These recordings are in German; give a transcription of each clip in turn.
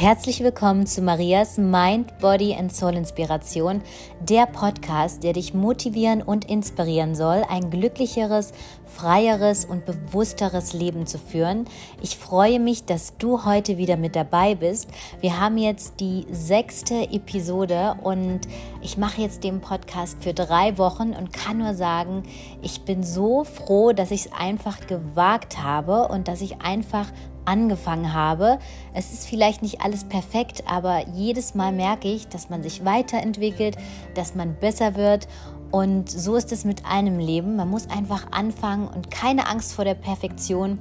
Herzlich willkommen zu Marias Mind, Body and Soul Inspiration, der Podcast, der dich motivieren und inspirieren soll, ein glücklicheres, freieres und bewussteres Leben zu führen. Ich freue mich, dass du heute wieder mit dabei bist. Wir haben jetzt die sechste Episode und ich mache jetzt den Podcast für drei Wochen und kann nur sagen, ich bin so froh, dass ich es einfach gewagt habe und dass ich einfach angefangen habe. Es ist vielleicht nicht alles perfekt, aber jedes Mal merke ich, dass man sich weiterentwickelt, dass man besser wird. Und so ist es mit einem Leben. Man muss einfach anfangen und keine Angst vor der Perfektion,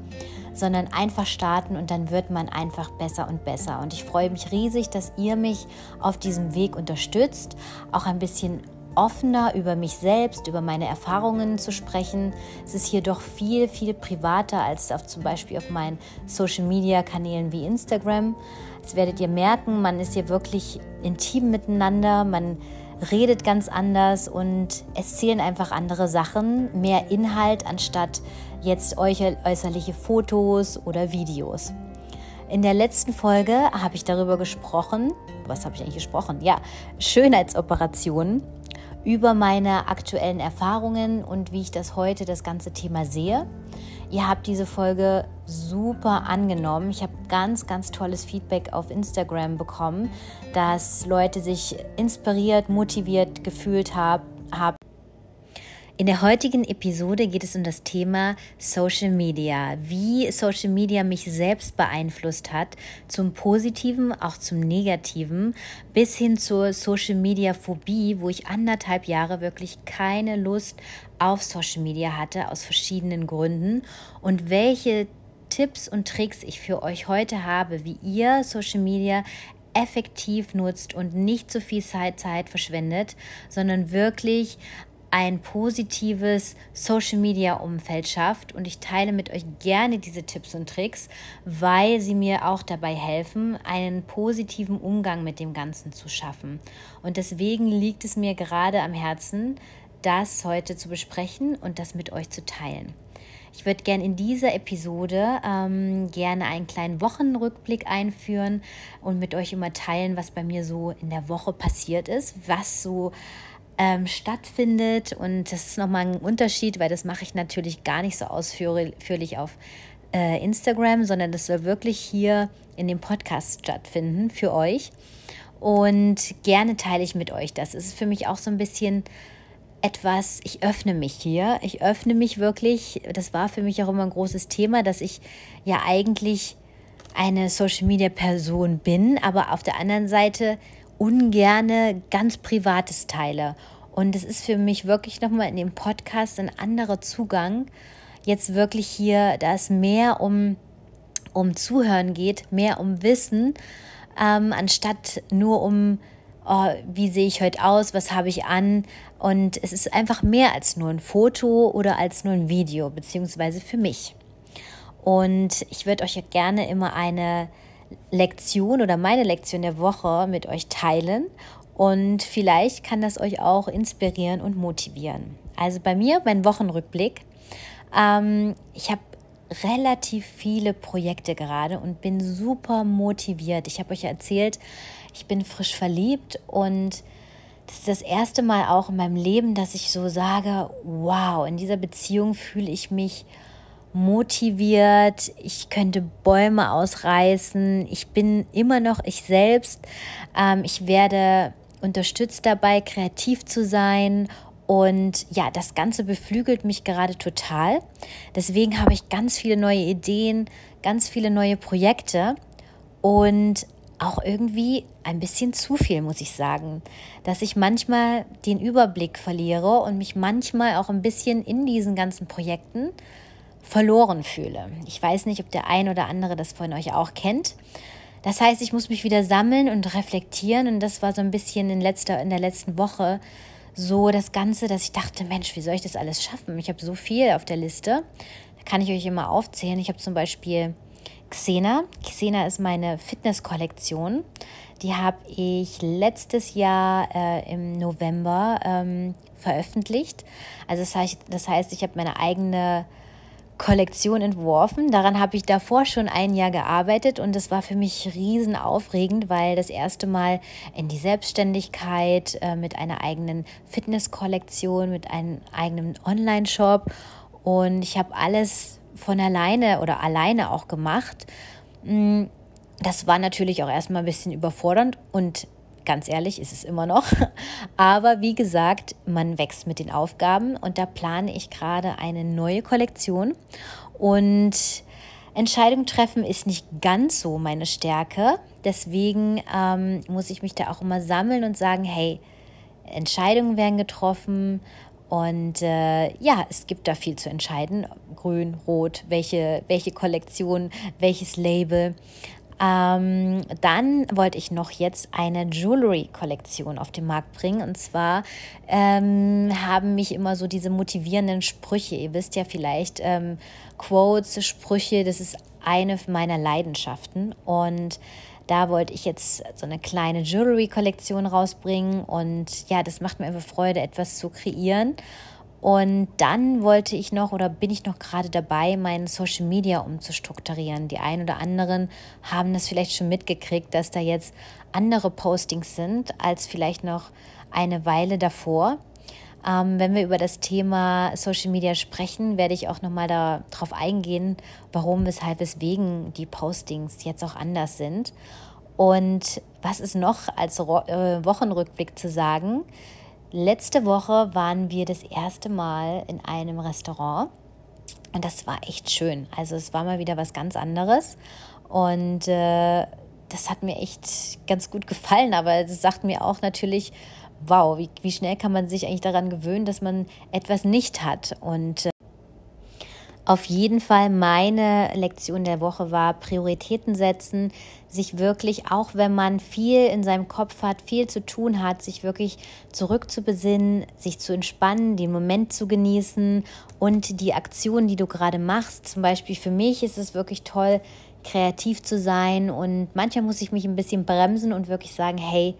sondern einfach starten und dann wird man einfach besser und besser. Und ich freue mich riesig, dass ihr mich auf diesem Weg unterstützt, auch ein bisschen offener über mich selbst, über meine Erfahrungen zu sprechen. Es ist hier doch viel, viel privater als auf, zum Beispiel auf meinen Social-Media-Kanälen wie Instagram. Das werdet ihr merken, man ist hier wirklich intim miteinander, man redet ganz anders und es zählen einfach andere Sachen, mehr Inhalt anstatt jetzt äußerliche Fotos oder Videos. In der letzten Folge habe ich darüber gesprochen, was habe ich eigentlich gesprochen? Ja, Schönheitsoperationen über meine aktuellen Erfahrungen und wie ich das heute das ganze Thema sehe. Ihr habt diese Folge super angenommen. Ich habe ganz, ganz tolles Feedback auf Instagram bekommen, dass Leute sich inspiriert, motiviert gefühlt haben, in der heutigen Episode geht es um das Thema Social Media, wie Social Media mich selbst beeinflusst hat, zum Positiven, auch zum Negativen, bis hin zur Social Media Phobie, wo ich anderthalb Jahre wirklich keine Lust auf Social Media hatte, aus verschiedenen Gründen. Und welche Tipps und Tricks ich für euch heute habe, wie ihr Social Media effektiv nutzt und nicht so viel Zeit, Zeit verschwendet, sondern wirklich ein positives Social-Media-Umfeld schafft. Und ich teile mit euch gerne diese Tipps und Tricks, weil sie mir auch dabei helfen, einen positiven Umgang mit dem Ganzen zu schaffen. Und deswegen liegt es mir gerade am Herzen, das heute zu besprechen und das mit euch zu teilen. Ich würde gerne in dieser Episode ähm, gerne einen kleinen Wochenrückblick einführen und mit euch immer teilen, was bei mir so in der Woche passiert ist, was so ähm, stattfindet. Und das ist nochmal ein Unterschied, weil das mache ich natürlich gar nicht so ausführlich auf äh, Instagram, sondern das soll wirklich hier in dem Podcast stattfinden für euch. Und gerne teile ich mit euch das. Es ist für mich auch so ein bisschen etwas, ich öffne mich hier. Ich öffne mich wirklich. Das war für mich auch immer ein großes Thema, dass ich ja eigentlich eine Social Media Person bin, aber auf der anderen Seite ungerne ganz Privates teile. Und es ist für mich wirklich nochmal in dem Podcast ein anderer Zugang. Jetzt wirklich hier, da es mehr um, um Zuhören geht, mehr um Wissen, ähm, anstatt nur um, oh, wie sehe ich heute aus, was habe ich an. Und es ist einfach mehr als nur ein Foto oder als nur ein Video, beziehungsweise für mich. Und ich würde euch gerne immer eine Lektion oder meine Lektion der Woche mit euch teilen und vielleicht kann das euch auch inspirieren und motivieren. Also bei mir, mein Wochenrückblick. Ähm, ich habe relativ viele Projekte gerade und bin super motiviert. Ich habe euch erzählt, ich bin frisch verliebt und das ist das erste Mal auch in meinem Leben, dass ich so sage, wow, in dieser Beziehung fühle ich mich motiviert, ich könnte Bäume ausreißen, ich bin immer noch ich selbst, ähm, ich werde unterstützt dabei, kreativ zu sein und ja, das Ganze beflügelt mich gerade total. Deswegen habe ich ganz viele neue Ideen, ganz viele neue Projekte und auch irgendwie ein bisschen zu viel, muss ich sagen, dass ich manchmal den Überblick verliere und mich manchmal auch ein bisschen in diesen ganzen Projekten verloren fühle. Ich weiß nicht, ob der ein oder andere das von euch auch kennt. Das heißt, ich muss mich wieder sammeln und reflektieren und das war so ein bisschen in, letzter, in der letzten Woche so das Ganze, dass ich dachte, Mensch, wie soll ich das alles schaffen? Ich habe so viel auf der Liste. Da kann ich euch immer aufzählen. Ich habe zum Beispiel Xena. Xena ist meine Fitness-Kollektion. Die habe ich letztes Jahr äh, im November ähm, veröffentlicht. Also das heißt, das heißt ich habe meine eigene Kollektion entworfen. Daran habe ich davor schon ein Jahr gearbeitet und es war für mich riesen aufregend, weil das erste Mal in die Selbstständigkeit äh, mit einer eigenen Fitnesskollektion, mit einem eigenen Online-Shop und ich habe alles von alleine oder alleine auch gemacht. Mm, das war natürlich auch erstmal ein bisschen überfordernd und ganz ehrlich, ist es immer noch. Aber wie gesagt, man wächst mit den Aufgaben und da plane ich gerade eine neue Kollektion. Und Entscheidung treffen ist nicht ganz so meine Stärke. Deswegen ähm, muss ich mich da auch immer sammeln und sagen, hey, Entscheidungen werden getroffen und äh, ja, es gibt da viel zu entscheiden. Grün, rot, welche, welche Kollektion, welches Label. Ähm, dann wollte ich noch jetzt eine Jewelry-Kollektion auf den Markt bringen. Und zwar ähm, haben mich immer so diese motivierenden Sprüche, ihr wisst ja vielleicht, ähm, Quotes, Sprüche, das ist eine meiner Leidenschaften. Und da wollte ich jetzt so eine kleine Jewelry-Kollektion rausbringen. Und ja, das macht mir einfach Freude, etwas zu kreieren. Und dann wollte ich noch oder bin ich noch gerade dabei, meinen Social Media umzustrukturieren. Die einen oder anderen haben das vielleicht schon mitgekriegt, dass da jetzt andere Postings sind als vielleicht noch eine Weile davor. Ähm, wenn wir über das Thema Social Media sprechen, werde ich auch nochmal darauf eingehen, warum, weshalb, weswegen die Postings jetzt auch anders sind. Und was ist noch als äh, Wochenrückblick zu sagen? Letzte Woche waren wir das erste Mal in einem Restaurant und das war echt schön. Also es war mal wieder was ganz anderes und äh, das hat mir echt ganz gut gefallen, aber es sagt mir auch natürlich, wow, wie, wie schnell kann man sich eigentlich daran gewöhnen, dass man etwas nicht hat und äh, auf jeden Fall meine Lektion der Woche war Prioritäten setzen, sich wirklich, auch wenn man viel in seinem Kopf hat, viel zu tun hat, sich wirklich zurückzubesinnen, sich zu entspannen, den Moment zu genießen und die Aktion, die du gerade machst. Zum Beispiel für mich ist es wirklich toll, kreativ zu sein und manchmal muss ich mich ein bisschen bremsen und wirklich sagen, hey,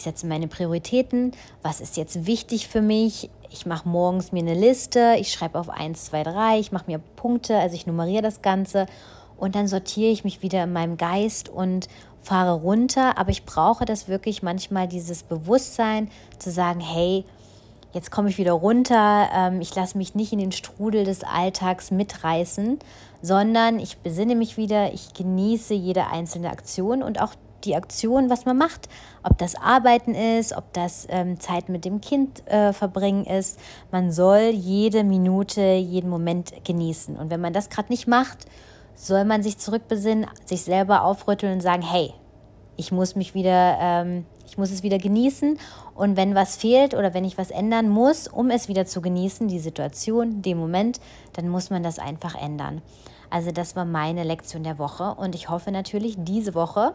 ich setze meine Prioritäten, was ist jetzt wichtig für mich, ich mache morgens mir eine Liste, ich schreibe auf 1, 2, 3, ich mache mir Punkte, also ich nummeriere das Ganze. Und dann sortiere ich mich wieder in meinem Geist und fahre runter. Aber ich brauche das wirklich manchmal, dieses Bewusstsein zu sagen, hey, jetzt komme ich wieder runter, ähm, ich lasse mich nicht in den Strudel des Alltags mitreißen, sondern ich besinne mich wieder, ich genieße jede einzelne Aktion und auch die Aktion, was man macht. Ob das Arbeiten ist, ob das ähm, Zeit mit dem Kind äh, verbringen ist. Man soll jede Minute, jeden Moment genießen. Und wenn man das gerade nicht macht, soll man sich zurückbesinnen, sich selber aufrütteln und sagen, hey, ich muss mich wieder, ähm, ich muss es wieder genießen. Und wenn was fehlt oder wenn ich was ändern muss, um es wieder zu genießen, die Situation, den Moment, dann muss man das einfach ändern. Also das war meine Lektion der Woche und ich hoffe natürlich, diese Woche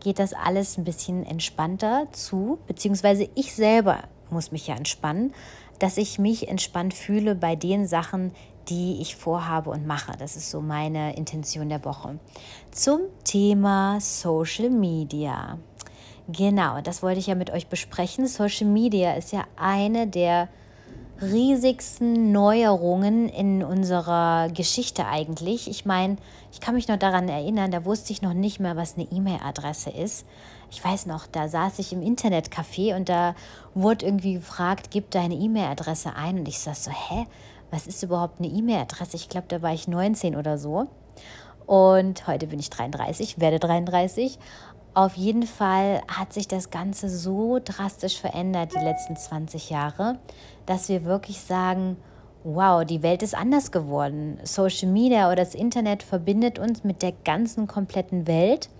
geht das alles ein bisschen entspannter zu, beziehungsweise ich selber muss mich ja entspannen, dass ich mich entspannt fühle bei den Sachen, die ich vorhabe und mache. Das ist so meine Intention der Woche. Zum Thema Social Media. Genau, das wollte ich ja mit euch besprechen. Social Media ist ja eine der riesigsten Neuerungen in unserer Geschichte eigentlich. Ich meine, ich kann mich noch daran erinnern, da wusste ich noch nicht mehr, was eine E-Mail-Adresse ist. Ich weiß noch, da saß ich im Internetcafé und da wurde irgendwie gefragt, gib deine E-Mail-Adresse ein. Und ich saß so, hä, was ist überhaupt eine E-Mail-Adresse? Ich glaube, da war ich 19 oder so. Und heute bin ich 33, werde 33. Auf jeden Fall hat sich das Ganze so drastisch verändert die letzten 20 Jahre, dass wir wirklich sagen, wow, die Welt ist anders geworden. Social Media oder das Internet verbindet uns mit der ganzen kompletten Welt.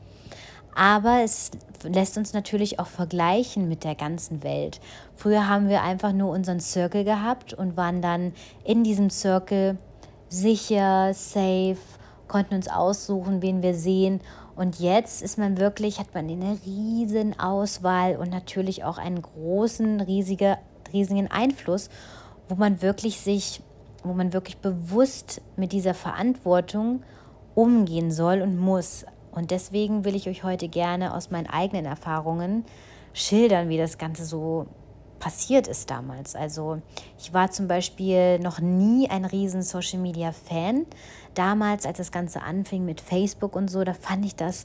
Aber es lässt uns natürlich auch vergleichen mit der ganzen Welt. Früher haben wir einfach nur unseren Circle gehabt und waren dann in diesem Circle sicher, safe, konnten uns aussuchen, wen wir sehen und jetzt ist man wirklich, hat man eine riesen Auswahl und natürlich auch einen großen, riesige, riesigen Einfluss, wo man wirklich sich, wo man wirklich bewusst mit dieser Verantwortung umgehen soll und muss. Und deswegen will ich euch heute gerne aus meinen eigenen Erfahrungen schildern, wie das Ganze so passiert ist damals. Also ich war zum Beispiel noch nie ein riesen Social-Media-Fan. Damals, als das Ganze anfing mit Facebook und so, da fand ich das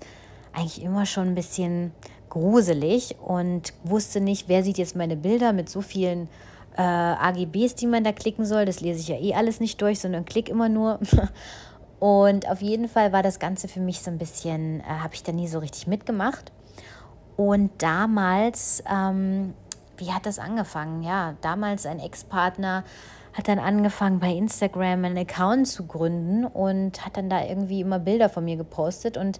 eigentlich immer schon ein bisschen gruselig und wusste nicht, wer sieht jetzt meine Bilder mit so vielen äh, AGBs, die man da klicken soll. Das lese ich ja eh alles nicht durch, sondern klick immer nur. Und auf jeden Fall war das Ganze für mich so ein bisschen, äh, habe ich da nie so richtig mitgemacht. Und damals, ähm, wie hat das angefangen? Ja, damals ein Ex-Partner hat dann angefangen bei Instagram einen Account zu gründen und hat dann da irgendwie immer Bilder von mir gepostet. Und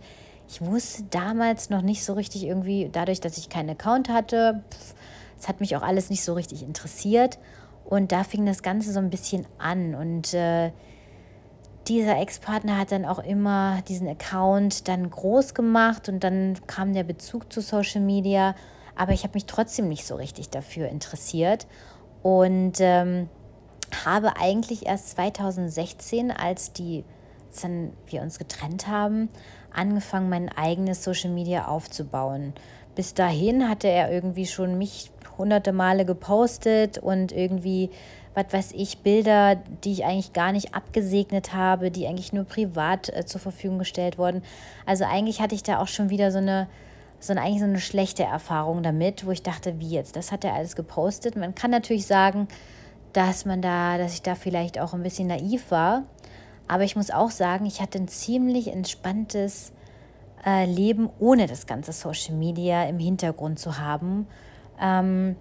ich wusste damals noch nicht so richtig irgendwie, dadurch, dass ich keinen Account hatte, es hat mich auch alles nicht so richtig interessiert. Und da fing das Ganze so ein bisschen an. Und äh, dieser Ex-Partner hat dann auch immer diesen Account dann groß gemacht und dann kam der Bezug zu Social Media, aber ich habe mich trotzdem nicht so richtig dafür interessiert. Und ähm, habe eigentlich erst 2016, als die dann wir uns getrennt haben, angefangen, mein eigenes Social Media aufzubauen. Bis dahin hatte er irgendwie schon mich hunderte Male gepostet und irgendwie was weiß ich, Bilder, die ich eigentlich gar nicht abgesegnet habe, die eigentlich nur privat äh, zur Verfügung gestellt wurden. Also eigentlich hatte ich da auch schon wieder so eine, so eine, eigentlich so eine schlechte Erfahrung damit, wo ich dachte, wie jetzt, das hat er alles gepostet. Man kann natürlich sagen, dass man da, dass ich da vielleicht auch ein bisschen naiv war. Aber ich muss auch sagen, ich hatte ein ziemlich entspanntes äh, Leben, ohne das ganze Social Media im Hintergrund zu haben. Ähm,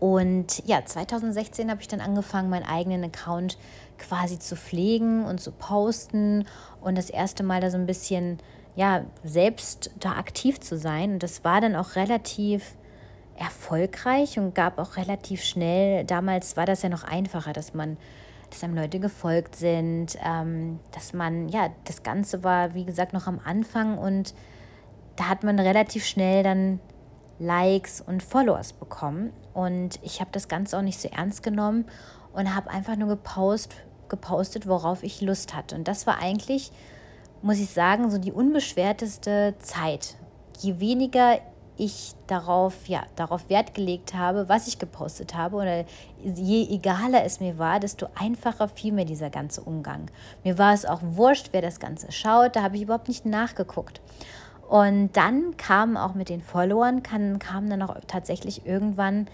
und ja, 2016 habe ich dann angefangen, meinen eigenen Account quasi zu pflegen und zu posten und das erste Mal da so ein bisschen, ja, selbst da aktiv zu sein. Und das war dann auch relativ erfolgreich und gab auch relativ schnell, damals war das ja noch einfacher, dass man, dass einem Leute gefolgt sind, ähm, dass man, ja, das Ganze war, wie gesagt, noch am Anfang und da hat man relativ schnell dann Likes und Followers bekommen. Und ich habe das Ganze auch nicht so ernst genommen und habe einfach nur gepost, gepostet, worauf ich Lust hatte. Und das war eigentlich, muss ich sagen, so die unbeschwerteste Zeit. Je weniger ich darauf, ja, darauf Wert gelegt habe, was ich gepostet habe, oder je egaler es mir war, desto einfacher fiel mir dieser ganze Umgang. Mir war es auch wurscht, wer das Ganze schaut, da habe ich überhaupt nicht nachgeguckt. Und dann kam auch mit den Followern, kam, kam dann auch tatsächlich irgendwann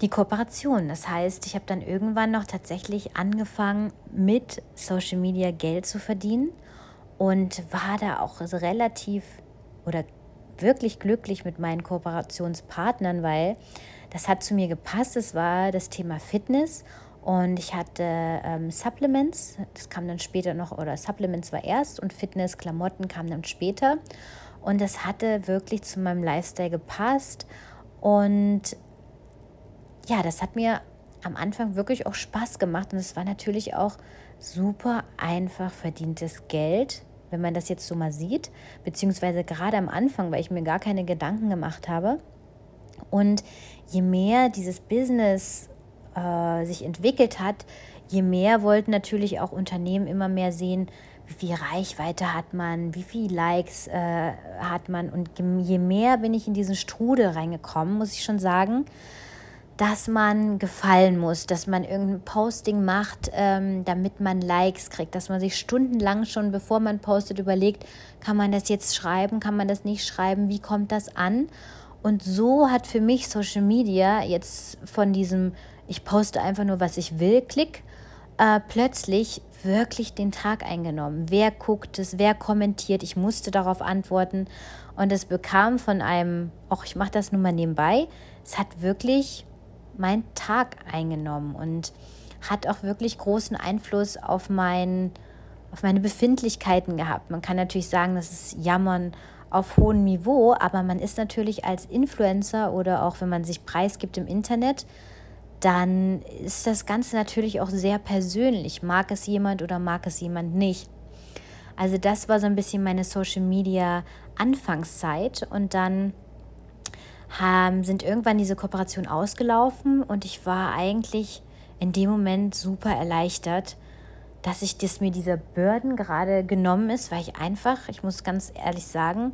die Kooperation. Das heißt, ich habe dann irgendwann noch tatsächlich angefangen, mit Social Media Geld zu verdienen und war da auch relativ oder wirklich glücklich mit meinen Kooperationspartnern, weil das hat zu mir gepasst. Es war das Thema Fitness und ich hatte ähm, Supplements, das kam dann später noch, oder Supplements war erst und Fitness, Klamotten kam dann später. Und das hatte wirklich zu meinem Lifestyle gepasst. Und ja, das hat mir am Anfang wirklich auch Spaß gemacht. Und es war natürlich auch super einfach verdientes Geld, wenn man das jetzt so mal sieht. Beziehungsweise gerade am Anfang, weil ich mir gar keine Gedanken gemacht habe. Und je mehr dieses Business äh, sich entwickelt hat, je mehr wollten natürlich auch Unternehmen immer mehr sehen, wie viel Reichweite hat man, wie viel Likes äh, hat man. Und je mehr bin ich in diesen Strudel reingekommen, muss ich schon sagen, dass man gefallen muss, dass man irgendein Posting macht, ähm, damit man Likes kriegt, dass man sich stundenlang schon, bevor man postet, überlegt, kann man das jetzt schreiben, kann man das nicht schreiben, wie kommt das an? Und so hat für mich Social Media jetzt von diesem, ich poste einfach nur, was ich will, Klick, äh, plötzlich wirklich den Tag eingenommen. Wer guckt es, wer kommentiert? Ich musste darauf antworten und es bekam von einem, ach, ich mache das nun mal nebenbei, es hat wirklich meinen Tag eingenommen und hat auch wirklich großen Einfluss auf, mein, auf meine Befindlichkeiten gehabt. Man kann natürlich sagen, das ist Jammern auf hohem Niveau, aber man ist natürlich als Influencer oder auch wenn man sich preisgibt im Internet, dann ist das Ganze natürlich auch sehr persönlich. Mag es jemand oder mag es jemand nicht? Also das war so ein bisschen meine Social Media Anfangszeit und dann haben, sind irgendwann diese Kooperationen ausgelaufen und ich war eigentlich in dem Moment super erleichtert, dass ich das mir dieser Bürden gerade genommen ist, weil ich einfach, ich muss ganz ehrlich sagen,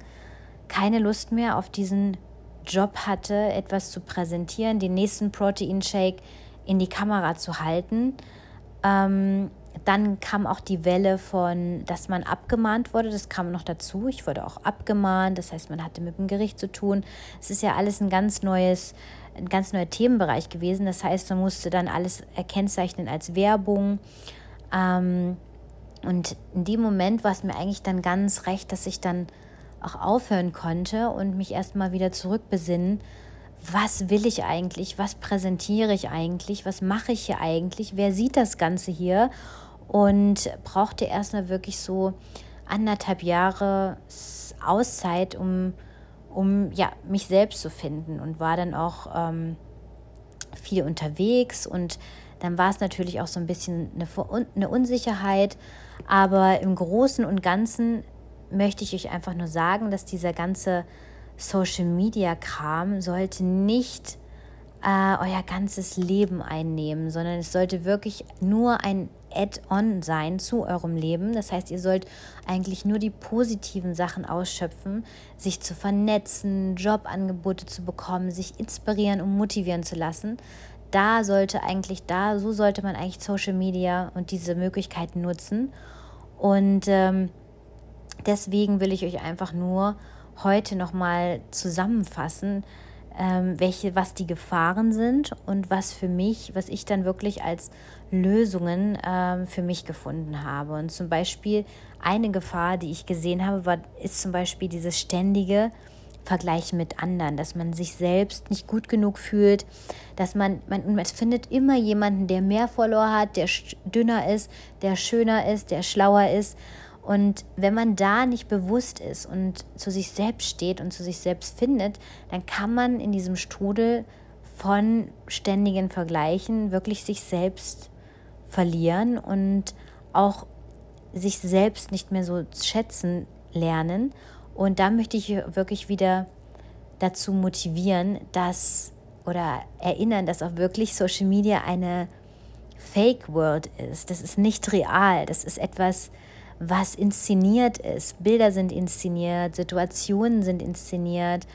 keine Lust mehr auf diesen Job hatte, etwas zu präsentieren, den nächsten Protein-Shake in die Kamera zu halten. Ähm, dann kam auch die Welle von, dass man abgemahnt wurde. Das kam noch dazu. Ich wurde auch abgemahnt. Das heißt, man hatte mit dem Gericht zu tun. Es ist ja alles ein ganz neues, ein ganz neuer Themenbereich gewesen. Das heißt, man musste dann alles erkennzeichnen als Werbung. Ähm, und in dem Moment war es mir eigentlich dann ganz recht, dass ich dann auch aufhören konnte und mich erstmal wieder zurückbesinnen, was will ich eigentlich, was präsentiere ich eigentlich, was mache ich hier eigentlich, wer sieht das Ganze hier und brauchte erstmal wirklich so anderthalb Jahre Auszeit, um, um ja, mich selbst zu finden und war dann auch ähm, viel unterwegs und dann war es natürlich auch so ein bisschen eine, eine Unsicherheit, aber im Großen und Ganzen möchte ich euch einfach nur sagen, dass dieser ganze Social Media Kram sollte nicht äh, euer ganzes Leben einnehmen, sondern es sollte wirklich nur ein Add-on sein zu eurem Leben. Das heißt, ihr sollt eigentlich nur die positiven Sachen ausschöpfen, sich zu vernetzen, Jobangebote zu bekommen, sich inspirieren und motivieren zu lassen. Da sollte eigentlich da, so sollte man eigentlich Social Media und diese Möglichkeiten nutzen. Und ähm, deswegen will ich euch einfach nur heute nochmal zusammenfassen, ähm, welche, was die Gefahren sind und was für mich, was ich dann wirklich als Lösungen ähm, für mich gefunden habe. Und zum Beispiel eine Gefahr, die ich gesehen habe, war, ist zum Beispiel dieses ständige Vergleichen mit anderen, dass man sich selbst nicht gut genug fühlt, dass man, man, man findet immer jemanden, der mehr Follower hat, der dünner ist, der schöner ist, der schlauer ist. Und wenn man da nicht bewusst ist und zu sich selbst steht und zu sich selbst findet, dann kann man in diesem Strudel von ständigen Vergleichen wirklich sich selbst verlieren und auch sich selbst nicht mehr so schätzen lernen. Und da möchte ich wirklich wieder dazu motivieren, dass oder erinnern, dass auch wirklich Social Media eine Fake World ist. Das ist nicht real. Das ist etwas, was inszeniert ist. Bilder sind inszeniert, Situationen sind inszeniert.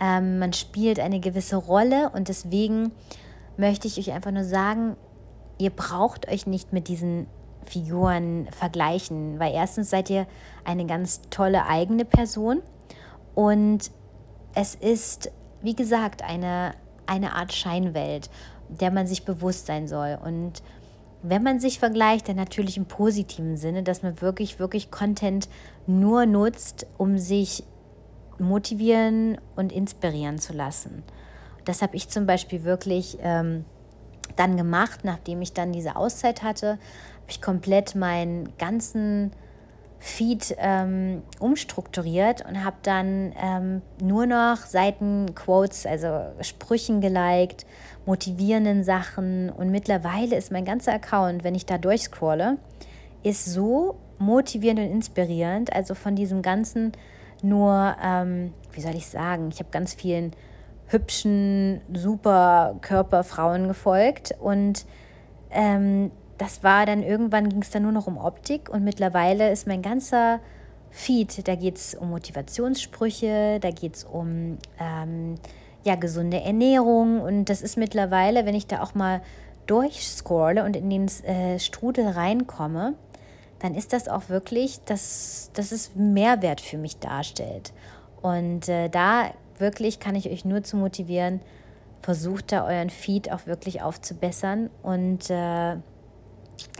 Ähm, man spielt eine gewisse Rolle und deswegen möchte ich euch einfach nur sagen, ihr braucht euch nicht mit diesen Figuren vergleichen, weil erstens seid ihr eine ganz tolle eigene Person und es ist, wie gesagt, eine, eine Art Scheinwelt, der man sich bewusst sein soll. Und wenn man sich vergleicht, dann natürlich im positiven Sinne, dass man wirklich, wirklich Content nur nutzt, um sich motivieren und inspirieren zu lassen. Das habe ich zum Beispiel wirklich ähm, dann gemacht, nachdem ich dann diese Auszeit hatte, habe ich komplett meinen ganzen Feed ähm, umstrukturiert und habe dann ähm, nur noch Seiten, Quotes, also Sprüchen geliked, motivierenden Sachen. Und mittlerweile ist mein ganzer Account, wenn ich da durchscrolle, ist so motivierend und inspirierend, also von diesem ganzen nur, ähm, wie soll ich sagen, ich habe ganz vielen hübschen, super Körperfrauen gefolgt. Und ähm, das war dann irgendwann ging es dann nur noch um Optik. Und mittlerweile ist mein ganzer Feed, da geht es um Motivationssprüche, da geht es um ähm, ja, gesunde Ernährung. Und das ist mittlerweile, wenn ich da auch mal durchscrolle und in den äh, Strudel reinkomme, dann ist das auch wirklich, dass, dass es Mehrwert für mich darstellt. Und äh, da wirklich kann ich euch nur zu motivieren, versucht da euren Feed auch wirklich aufzubessern und äh,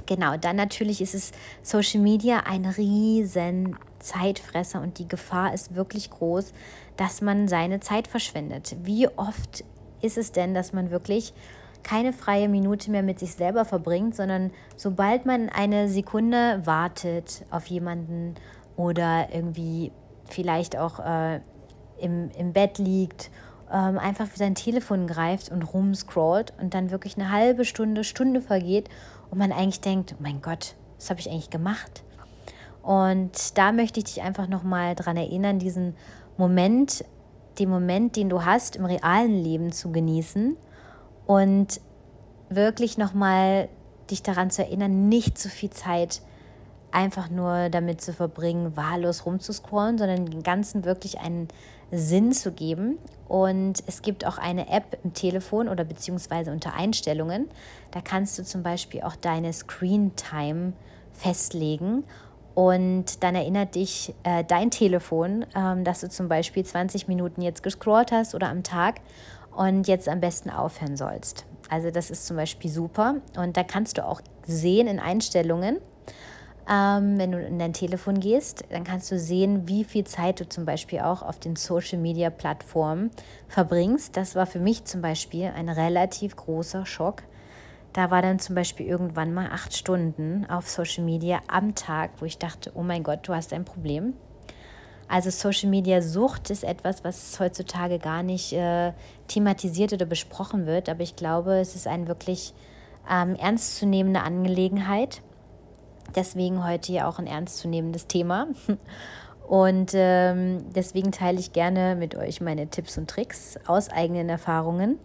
Genau, dann natürlich ist es Social Media ein riesen Zeitfresser und die Gefahr ist wirklich groß, dass man seine Zeit verschwendet. Wie oft ist es denn, dass man wirklich keine freie Minute mehr mit sich selber verbringt, sondern sobald man eine Sekunde wartet auf jemanden oder irgendwie vielleicht auch äh, im, im Bett liegt, ähm, einfach für sein Telefon greift und rumscrollt und dann wirklich eine halbe Stunde, Stunde vergeht und man eigentlich denkt, oh mein Gott, was habe ich eigentlich gemacht? Und da möchte ich dich einfach nochmal daran erinnern, diesen Moment, den Moment, den du hast, im realen Leben zu genießen und wirklich nochmal dich daran zu erinnern, nicht zu viel Zeit einfach nur damit zu verbringen, wahllos rumzuscrollen, sondern dem Ganzen wirklich einen Sinn zu geben. Und es gibt auch eine App im Telefon oder beziehungsweise unter Einstellungen. Da kannst du zum Beispiel auch deine Screen Time festlegen. Und dann erinnert dich äh, dein Telefon, ähm, dass du zum Beispiel 20 Minuten jetzt gescrollt hast oder am Tag und jetzt am besten aufhören sollst. Also das ist zum Beispiel super. Und da kannst du auch sehen in Einstellungen, ähm, wenn du in dein Telefon gehst, dann kannst du sehen, wie viel Zeit du zum Beispiel auch auf den Social-Media-Plattformen verbringst. Das war für mich zum Beispiel ein relativ großer Schock. Da war dann zum Beispiel irgendwann mal acht Stunden auf Social Media am Tag, wo ich dachte, oh mein Gott, du hast ein Problem. Also Social Media Sucht ist etwas, was heutzutage gar nicht äh, thematisiert oder besprochen wird, aber ich glaube, es ist eine wirklich ähm, ernstzunehmende Angelegenheit Deswegen heute ja auch ein ernstzunehmendes Thema. Und ähm, deswegen teile ich gerne mit euch meine Tipps und Tricks aus eigenen Erfahrungen.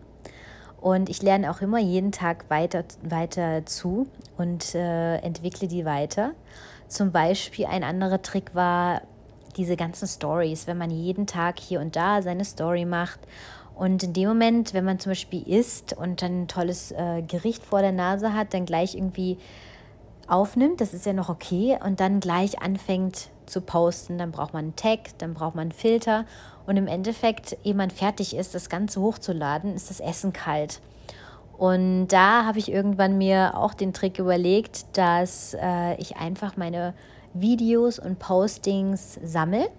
Und ich lerne auch immer jeden Tag weiter, weiter zu und äh, entwickle die weiter. Zum Beispiel ein anderer Trick war diese ganzen Stories, wenn man jeden Tag hier und da seine Story macht. Und in dem Moment, wenn man zum Beispiel isst und dann ein tolles äh, Gericht vor der Nase hat, dann gleich irgendwie aufnimmt, das ist ja noch okay, und dann gleich anfängt zu posten, dann braucht man einen Tag, dann braucht man einen Filter und im Endeffekt, ehe man fertig ist, das Ganze hochzuladen, ist das Essen kalt. Und da habe ich irgendwann mir auch den Trick überlegt, dass äh, ich einfach meine Videos und Postings sammle.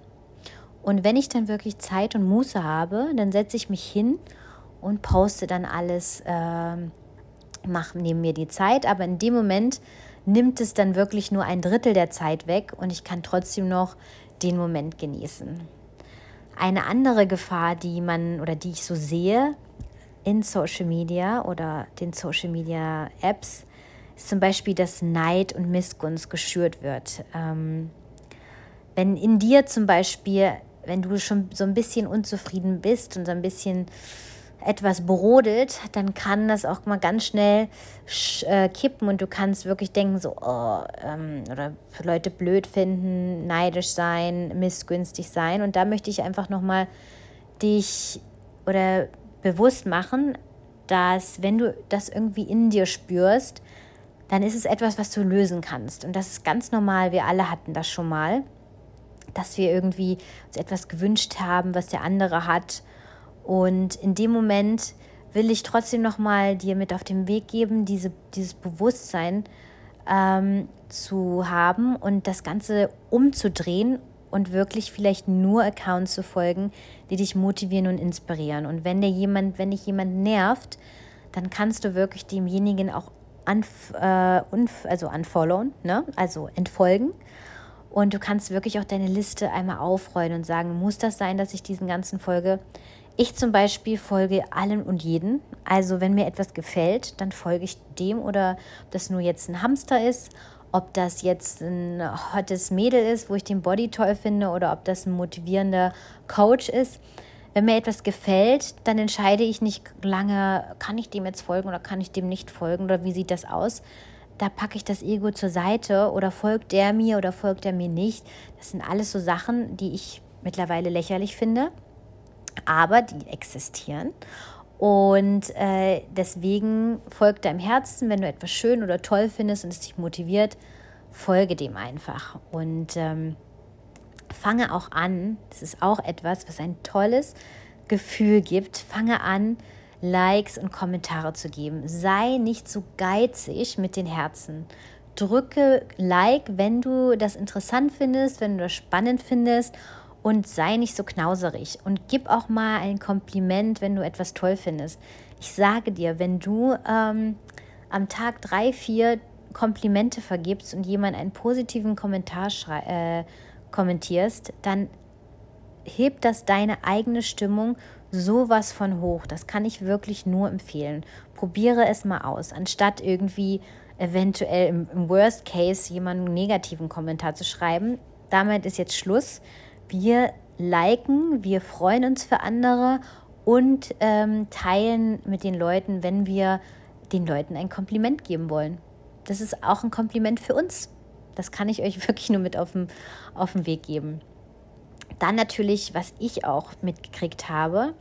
Und wenn ich dann wirklich Zeit und Muße habe, dann setze ich mich hin und poste dann alles, äh, mache mir die Zeit. Aber in dem Moment nimmt es dann wirklich nur ein Drittel der Zeit weg und ich kann trotzdem noch den Moment genießen. Eine andere Gefahr, die man oder die ich so sehe in Social Media oder den Social Media Apps, ist zum Beispiel, dass Neid und Missgunst geschürt wird. Ähm, wenn in dir zum Beispiel, wenn du schon so ein bisschen unzufrieden bist und so ein bisschen etwas brodelt, dann kann das auch mal ganz schnell äh, kippen und du kannst wirklich denken, so, oh, ähm, oder für Leute blöd finden, neidisch sein, missgünstig sein. Und da möchte ich einfach nochmal dich oder bewusst machen, dass wenn du das irgendwie in dir spürst, dann ist es etwas, was du lösen kannst. Und das ist ganz normal. Wir alle hatten das schon mal, dass wir irgendwie uns etwas gewünscht haben, was der andere hat und in dem Moment will ich trotzdem nochmal dir mit auf den Weg geben, diese, dieses Bewusstsein ähm, zu haben und das Ganze umzudrehen und wirklich vielleicht nur Accounts zu folgen, die dich motivieren und inspirieren. Und wenn dir jemand, wenn dich jemand nervt, dann kannst du wirklich demjenigen auch unf äh, unf also unfollowen, ne? also entfolgen. Und du kannst wirklich auch deine Liste einmal aufrollen und sagen, muss das sein, dass ich diesen ganzen folge? Ich zum Beispiel folge allen und jeden. Also wenn mir etwas gefällt, dann folge ich dem oder ob das nur jetzt ein Hamster ist, ob das jetzt ein hottes Mädel ist, wo ich den Body toll finde oder ob das ein motivierender Coach ist. Wenn mir etwas gefällt, dann entscheide ich nicht lange, kann ich dem jetzt folgen oder kann ich dem nicht folgen oder wie sieht das aus. Da packe ich das Ego zur Seite oder folgt der mir oder folgt er mir nicht. Das sind alles so Sachen, die ich mittlerweile lächerlich finde aber die existieren. Und äh, deswegen folgt deinem Herzen, wenn du etwas schön oder toll findest und es dich motiviert, folge dem einfach. Und ähm, fange auch an, das ist auch etwas, was ein tolles Gefühl gibt, fange an, Likes und Kommentare zu geben. Sei nicht so geizig mit den Herzen. Drücke Like, wenn du das interessant findest, wenn du das spannend findest und sei nicht so knauserig und gib auch mal ein Kompliment, wenn du etwas toll findest. Ich sage dir, wenn du ähm, am Tag drei, vier Komplimente vergibst und jemand einen positiven Kommentar äh, kommentierst, dann hebt das deine eigene Stimmung sowas von hoch. Das kann ich wirklich nur empfehlen. Probiere es mal aus, anstatt irgendwie eventuell im, im Worst Case jemanden negativen Kommentar zu schreiben. Damit ist jetzt Schluss wir liken, wir freuen uns für andere und ähm, teilen mit den Leuten, wenn wir den Leuten ein Kompliment geben wollen. Das ist auch ein Kompliment für uns. Das kann ich euch wirklich nur mit auf den, auf den Weg geben. Dann natürlich, was ich auch mitgekriegt habe,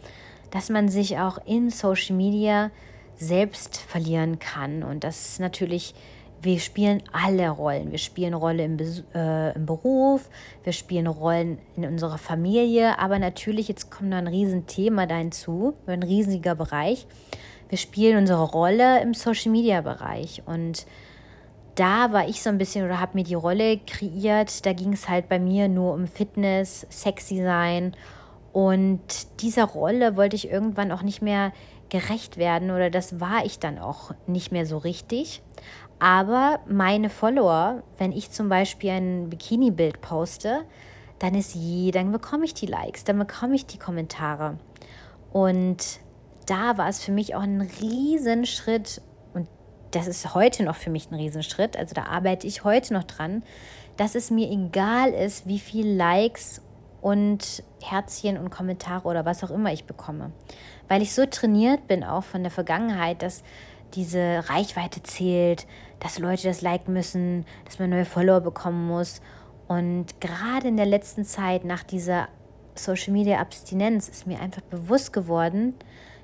dass man sich auch in Social Media selbst verlieren kann. Und das ist natürlich, wir spielen alle Rollen. Wir spielen Rolle im, äh, im Beruf, wir spielen Rollen in unserer Familie, aber natürlich, jetzt kommt noch ein Riesenthema da hinzu, ein riesiger Bereich. Wir spielen unsere Rolle im Social Media Bereich. Und da war ich so ein bisschen oder habe mir die Rolle kreiert. Da ging es halt bei mir nur um Fitness, sexy sein. Und dieser Rolle wollte ich irgendwann auch nicht mehr gerecht werden oder das war ich dann auch nicht mehr so richtig. Aber meine Follower, wenn ich zum Beispiel ein Bikini-Bild poste, dann ist je, dann bekomme ich die Likes, dann bekomme ich die Kommentare. Und da war es für mich auch ein Riesenschritt und das ist heute noch für mich ein Riesenschritt. Also da arbeite ich heute noch dran, dass es mir egal ist, wie viel Likes und Herzchen und Kommentare oder was auch immer ich bekomme. Weil ich so trainiert bin auch von der Vergangenheit, dass diese Reichweite zählt, dass Leute das liken müssen, dass man neue Follower bekommen muss. Und gerade in der letzten Zeit nach dieser Social Media Abstinenz ist mir einfach bewusst geworden,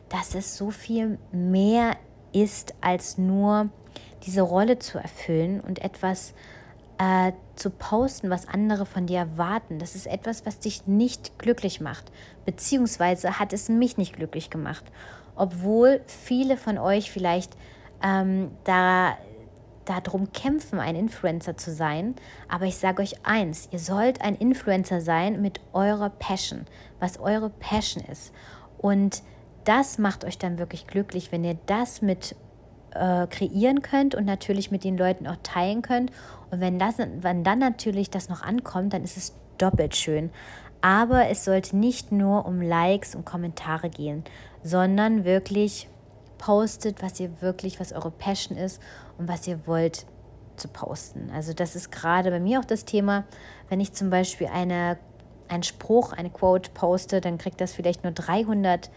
dass es so viel mehr ist, als nur diese Rolle zu erfüllen und etwas äh, zu posten, was andere von dir erwarten. Das ist etwas, was dich nicht glücklich macht, beziehungsweise hat es mich nicht glücklich gemacht, obwohl viele von euch vielleicht ähm, da darum kämpfen, ein Influencer zu sein. Aber ich sage euch eins, ihr sollt ein Influencer sein mit eurer Passion, was eure Passion ist. Und das macht euch dann wirklich glücklich, wenn ihr das mit äh, kreieren könnt und natürlich mit den Leuten auch teilen könnt. Und wenn, das, wenn dann natürlich das noch ankommt, dann ist es doppelt schön. Aber es sollte nicht nur um Likes und Kommentare gehen, sondern wirklich postet, was ihr wirklich, was eure Passion ist und was ihr wollt zu posten. Also das ist gerade bei mir auch das Thema, wenn ich zum Beispiel eine, einen Spruch, eine Quote poste, dann kriegt das vielleicht nur 300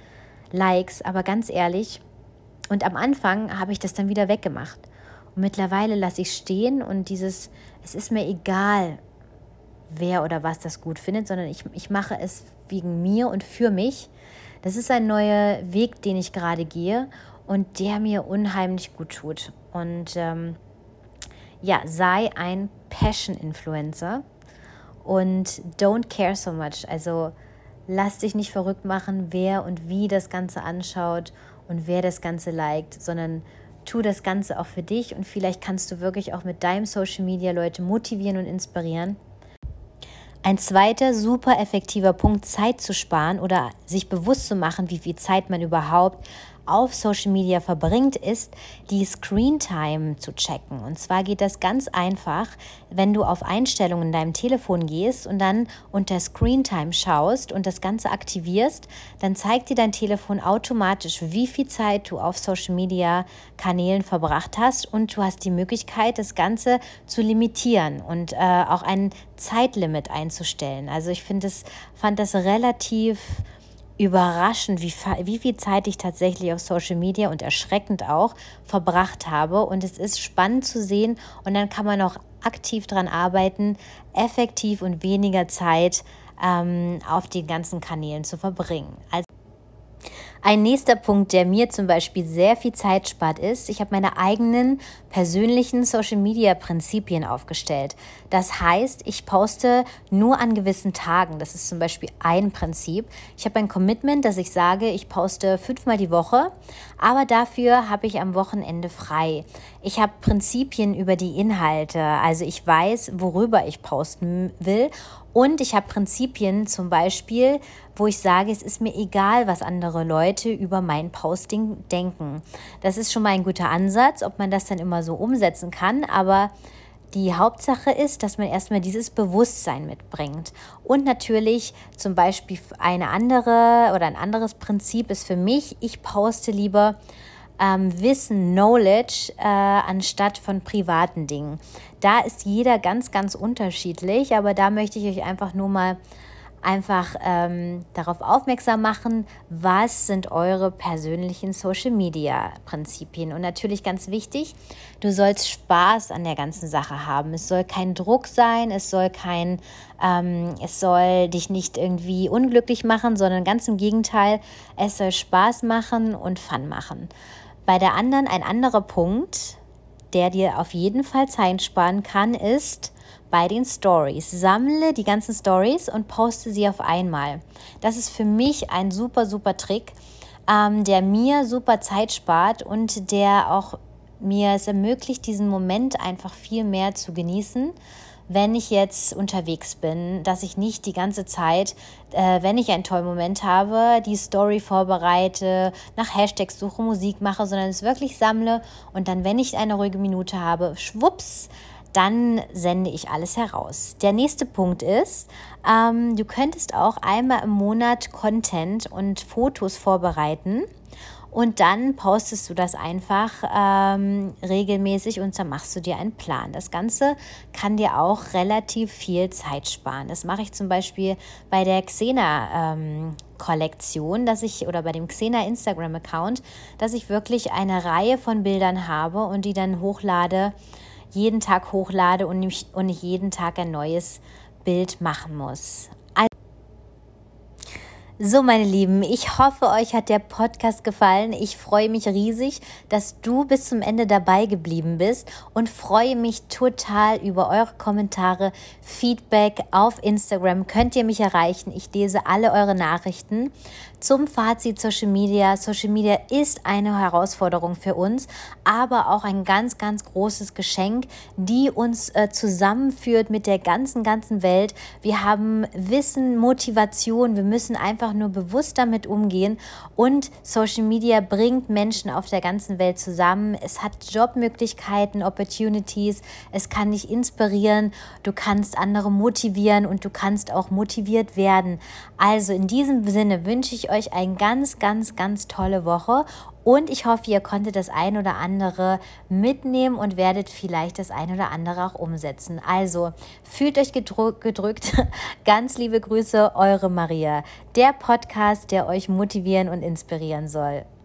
Likes, aber ganz ehrlich, und am Anfang habe ich das dann wieder weggemacht. Und mittlerweile lasse ich stehen und dieses, es ist mir egal, wer oder was das gut findet, sondern ich, ich mache es wegen mir und für mich. Das ist ein neuer Weg, den ich gerade gehe und der mir unheimlich gut tut. Und ähm, ja, sei ein Passion-Influencer und don't care so much. Also lass dich nicht verrückt machen, wer und wie das Ganze anschaut und wer das Ganze liked, sondern tu das Ganze auch für dich und vielleicht kannst du wirklich auch mit deinem Social Media Leute motivieren und inspirieren. Ein zweiter super effektiver Punkt, Zeit zu sparen oder sich bewusst zu machen, wie viel Zeit man überhaupt auf Social Media verbringt, ist die Screen Time zu checken. Und zwar geht das ganz einfach, wenn du auf Einstellungen in deinem Telefon gehst und dann unter Screen Time schaust und das Ganze aktivierst, dann zeigt dir dein Telefon automatisch, wie viel Zeit du auf Social Media Kanälen verbracht hast und du hast die Möglichkeit, das Ganze zu limitieren und äh, auch ein Zeitlimit einzustellen. Also ich finde es, fand das relativ überraschend, wie, wie viel Zeit ich tatsächlich auf Social Media und erschreckend auch verbracht habe. Und es ist spannend zu sehen und dann kann man auch aktiv daran arbeiten, effektiv und weniger Zeit ähm, auf den ganzen Kanälen zu verbringen. Also ein nächster Punkt, der mir zum Beispiel sehr viel Zeit spart, ist, ich habe meine eigenen persönlichen Social-Media-Prinzipien aufgestellt. Das heißt, ich poste nur an gewissen Tagen. Das ist zum Beispiel ein Prinzip. Ich habe ein Commitment, dass ich sage, ich poste fünfmal die Woche, aber dafür habe ich am Wochenende frei. Ich habe Prinzipien über die Inhalte. Also ich weiß, worüber ich posten will und ich habe Prinzipien zum Beispiel, wo ich sage, es ist mir egal, was andere Leute über mein Posting denken. Das ist schon mal ein guter Ansatz, ob man das dann immer so umsetzen kann, aber die Hauptsache ist, dass man erstmal dieses Bewusstsein mitbringt. Und natürlich zum Beispiel eine andere oder ein anderes Prinzip ist für mich, ich poste lieber ähm, Wissen, Knowledge äh, anstatt von privaten Dingen. Da ist jeder ganz, ganz unterschiedlich, aber da möchte ich euch einfach nur mal einfach ähm, darauf aufmerksam machen, was sind eure persönlichen Social-Media-Prinzipien. Und natürlich ganz wichtig, du sollst Spaß an der ganzen Sache haben. Es soll kein Druck sein, es soll kein, ähm, es soll dich nicht irgendwie unglücklich machen, sondern ganz im Gegenteil, es soll Spaß machen und Fun machen. Bei der anderen, ein anderer Punkt, der dir auf jeden Fall Zeit sparen kann, ist, bei den Stories. Sammle die ganzen Stories und poste sie auf einmal. Das ist für mich ein super, super Trick, ähm, der mir super Zeit spart und der auch mir es ermöglicht, diesen Moment einfach viel mehr zu genießen wenn ich jetzt unterwegs bin, dass ich nicht die ganze Zeit, äh, wenn ich einen tollen Moment habe, die Story vorbereite, nach Hashtags suche, Musik mache, sondern es wirklich sammle und dann, wenn ich eine ruhige Minute habe, schwupps, dann sende ich alles heraus. Der nächste Punkt ist, ähm, du könntest auch einmal im Monat Content und Fotos vorbereiten und dann postest du das einfach ähm, regelmäßig und dann machst du dir einen Plan. Das Ganze kann dir auch relativ viel Zeit sparen. Das mache ich zum Beispiel bei der Xena. Ähm, Kollektion, dass ich oder bei dem Xena Instagram Account, dass ich wirklich eine Reihe von Bildern habe und die dann hochlade jeden Tag hochlade und nicht, und nicht jeden Tag ein neues Bild machen muss. So, meine Lieben, ich hoffe, euch hat der Podcast gefallen. Ich freue mich riesig, dass du bis zum Ende dabei geblieben bist und freue mich total über eure Kommentare, Feedback auf Instagram. Könnt ihr mich erreichen? Ich lese alle eure Nachrichten. Zum Fazit Social Media. Social Media ist eine Herausforderung für uns, aber auch ein ganz, ganz großes Geschenk, die uns äh, zusammenführt mit der ganzen, ganzen Welt. Wir haben Wissen, Motivation. Wir müssen einfach nur bewusst damit umgehen und Social Media bringt Menschen auf der ganzen Welt zusammen. Es hat Jobmöglichkeiten, Opportunities. Es kann dich inspirieren. Du kannst andere motivieren und du kannst auch motiviert werden. Also in diesem Sinne wünsche ich euch eine ganz, ganz, ganz tolle Woche und ich hoffe, ihr konntet das ein oder andere mitnehmen und werdet vielleicht das ein oder andere auch umsetzen. Also fühlt euch gedrückt. Ganz liebe Grüße, eure Maria. Der Podcast, der euch motivieren und inspirieren soll.